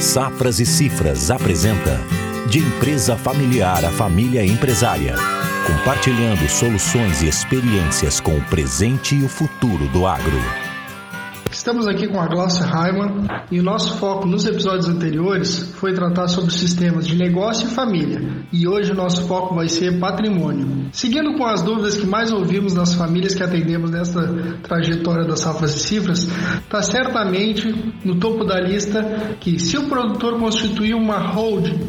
Safras e Cifras apresenta De Empresa Familiar a Família Empresária. Compartilhando soluções e experiências com o presente e o futuro do agro. Estamos aqui com a Glaucia Raiman e o nosso foco nos episódios anteriores foi tratar sobre sistemas de negócio e família. E hoje o nosso foco vai ser patrimônio. Seguindo com as dúvidas que mais ouvimos das famílias que atendemos nesta trajetória das safras e cifras, está certamente no topo da lista que se o produtor constituir uma holding,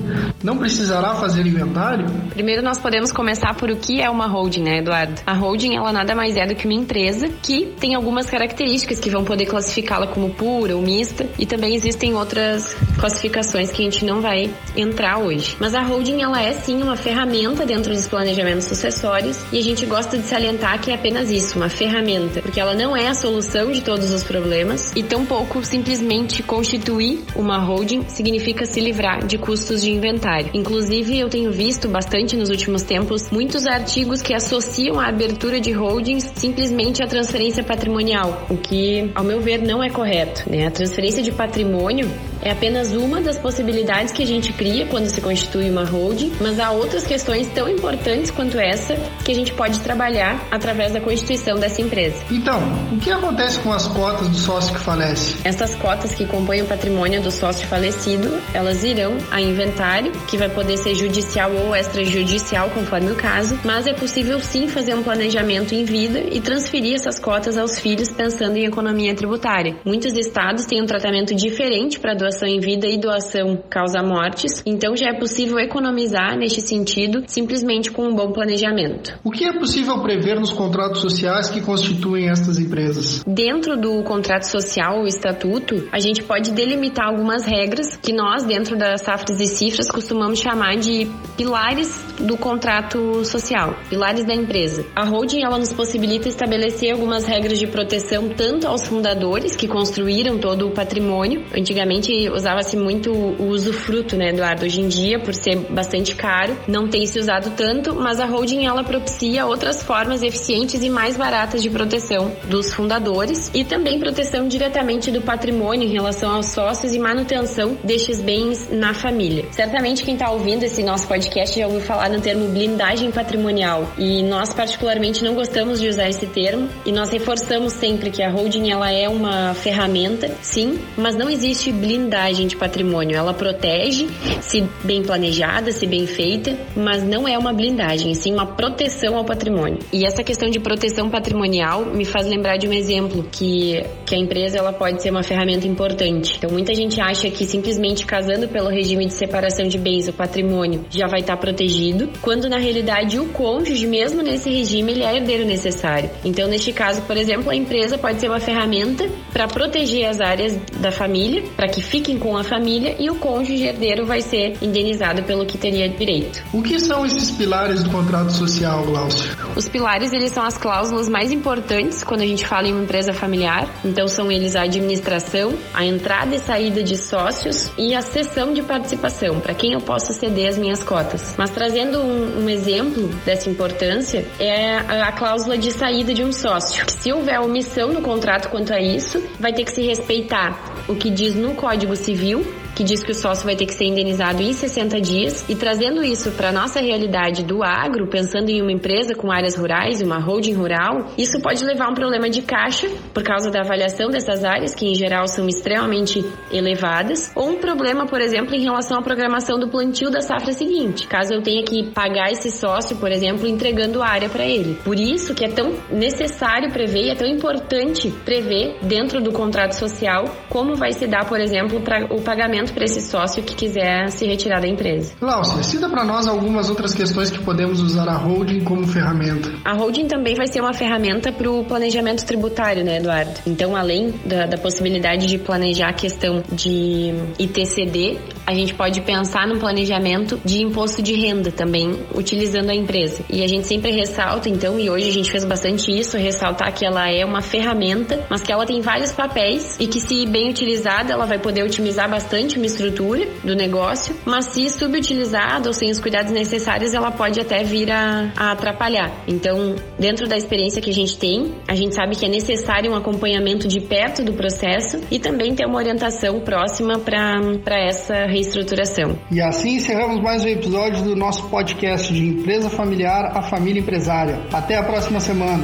não precisará fazer inventário? Primeiro nós podemos começar por o que é uma holding, né, Eduardo? A holding ela nada mais é do que uma empresa que tem algumas características que vão poder classificá-la como pura ou mista e também existem outras classificações que a gente não vai entrar hoje. Mas a holding ela é sim uma ferramenta dentro dos planejamentos sucessórios e a gente gosta de salientar que é apenas isso, uma ferramenta, porque ela não é a solução de todos os problemas e tampouco simplesmente constituir uma holding significa se livrar de custos de inventário. Inclusive eu tenho visto bastante nos últimos tempos muitos artigos que associam a abertura de holdings simplesmente à transferência patrimonial, o que ao meu ver, não é correto. Né? A transferência de patrimônio é apenas uma das possibilidades que a gente cria quando se constitui uma holding, mas há outras questões tão importantes quanto essa que a gente pode trabalhar através da constituição dessa empresa. Então, o que acontece com as cotas do sócio que falece? Essas cotas que compõem o patrimônio do sócio falecido, elas irão a inventário, que vai poder ser judicial ou extrajudicial, conforme o caso, mas é possível sim fazer um planejamento em vida e transferir essas cotas aos filhos pensando em economia tributária. Muitos estados têm um tratamento diferente para doação em vida e doação causa mortes, então já é possível economizar neste sentido simplesmente com um bom planejamento. O que é possível prever nos contratos sociais que constituem estas empresas? Dentro do contrato social, o estatuto, a gente pode delimitar algumas regras que nós, dentro das safras e cifras, costumamos chamar de pilares do contrato social, pilares da empresa. A holding ela nos possibilita estabelecer algumas regras de proteção tanto aos fundadores que construíram todo o patrimônio. Antigamente usava-se muito o usufruto, né, Eduardo? Hoje em dia, por ser bastante caro, não tem se usado tanto, mas a holding ela propicia outras formas eficientes e mais baratas de proteção dos fundadores e também proteção diretamente do patrimônio em relação aos sócios e manutenção destes bens na família. Certamente quem está ouvindo esse nosso podcast já ouviu falar no termo blindagem patrimonial e nós particularmente não gostamos de usar esse termo e nós reforçamos sempre que a holding ela é uma ferramenta, sim, mas não existe blindagem de patrimônio. Ela protege, se bem planejada, se bem feita, mas não é uma blindagem, sim uma proteção ao patrimônio. E essa questão de proteção patrimonial me faz lembrar de um exemplo que, que a empresa ela pode ser uma ferramenta importante. Então muita gente acha que simplesmente casando pelo regime de separação de bens, o patrimônio já vai estar protegido, quando na realidade o cônjuge, mesmo nesse regime, ele é herdeiro necessário. Então neste caso, por exemplo, a empresa pode ser uma ferramenta para proteger as áreas da família, para que fiquem com a família e o cônjuge herdeiro vai ser indenizado pelo que teria direito. O que são esses pilares do contrato social, Glaucio? Os pilares, eles são as cláusulas mais importantes quando a gente fala em uma empresa familiar. Então são eles a administração, a entrada e saída de sócios e a cessão de participação, para quem eu posso ceder as minhas cotas. Mas trazendo um, um exemplo dessa importância, é a, a cláusula de saída de um sócio. Que se houver omissão no contrato quanto a isso, vai ter que se respeitar o que diz no Código Civil que diz que o sócio vai ter que ser indenizado em 60 dias. E trazendo isso para nossa realidade do agro, pensando em uma empresa com áreas rurais, uma holding rural, isso pode levar a um problema de caixa por causa da avaliação dessas áreas, que em geral são extremamente elevadas, ou um problema, por exemplo, em relação à programação do plantio da safra seguinte, caso eu tenha que pagar esse sócio, por exemplo, entregando área para ele. Por isso que é tão necessário prever e é tão importante prever dentro do contrato social como vai se dar, por exemplo, para o pagamento para esse sócio que quiser se retirar da empresa. Glaucia, cita para nós algumas outras questões que podemos usar a holding como ferramenta. A holding também vai ser uma ferramenta para o planejamento tributário, né, Eduardo? Então, além da, da possibilidade de planejar a questão de ITCD, a gente pode pensar no planejamento de imposto de renda também, utilizando a empresa. E a gente sempre ressalta, então, e hoje a gente fez bastante isso, ressaltar que ela é uma ferramenta, mas que ela tem vários papéis e que, se bem utilizada, ela vai poder otimizar bastante uma estrutura do negócio, mas se subutilizada ou sem os cuidados necessários, ela pode até vir a, a atrapalhar. Então, dentro da experiência que a gente tem, a gente sabe que é necessário um acompanhamento de perto do processo e também ter uma orientação próxima para essa reestruturação. E assim encerramos mais um episódio do nosso podcast de Empresa Familiar a Família Empresária. Até a próxima semana.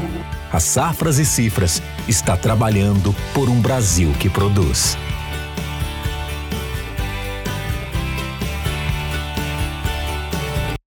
A Safras e Cifras está trabalhando por um Brasil que produz.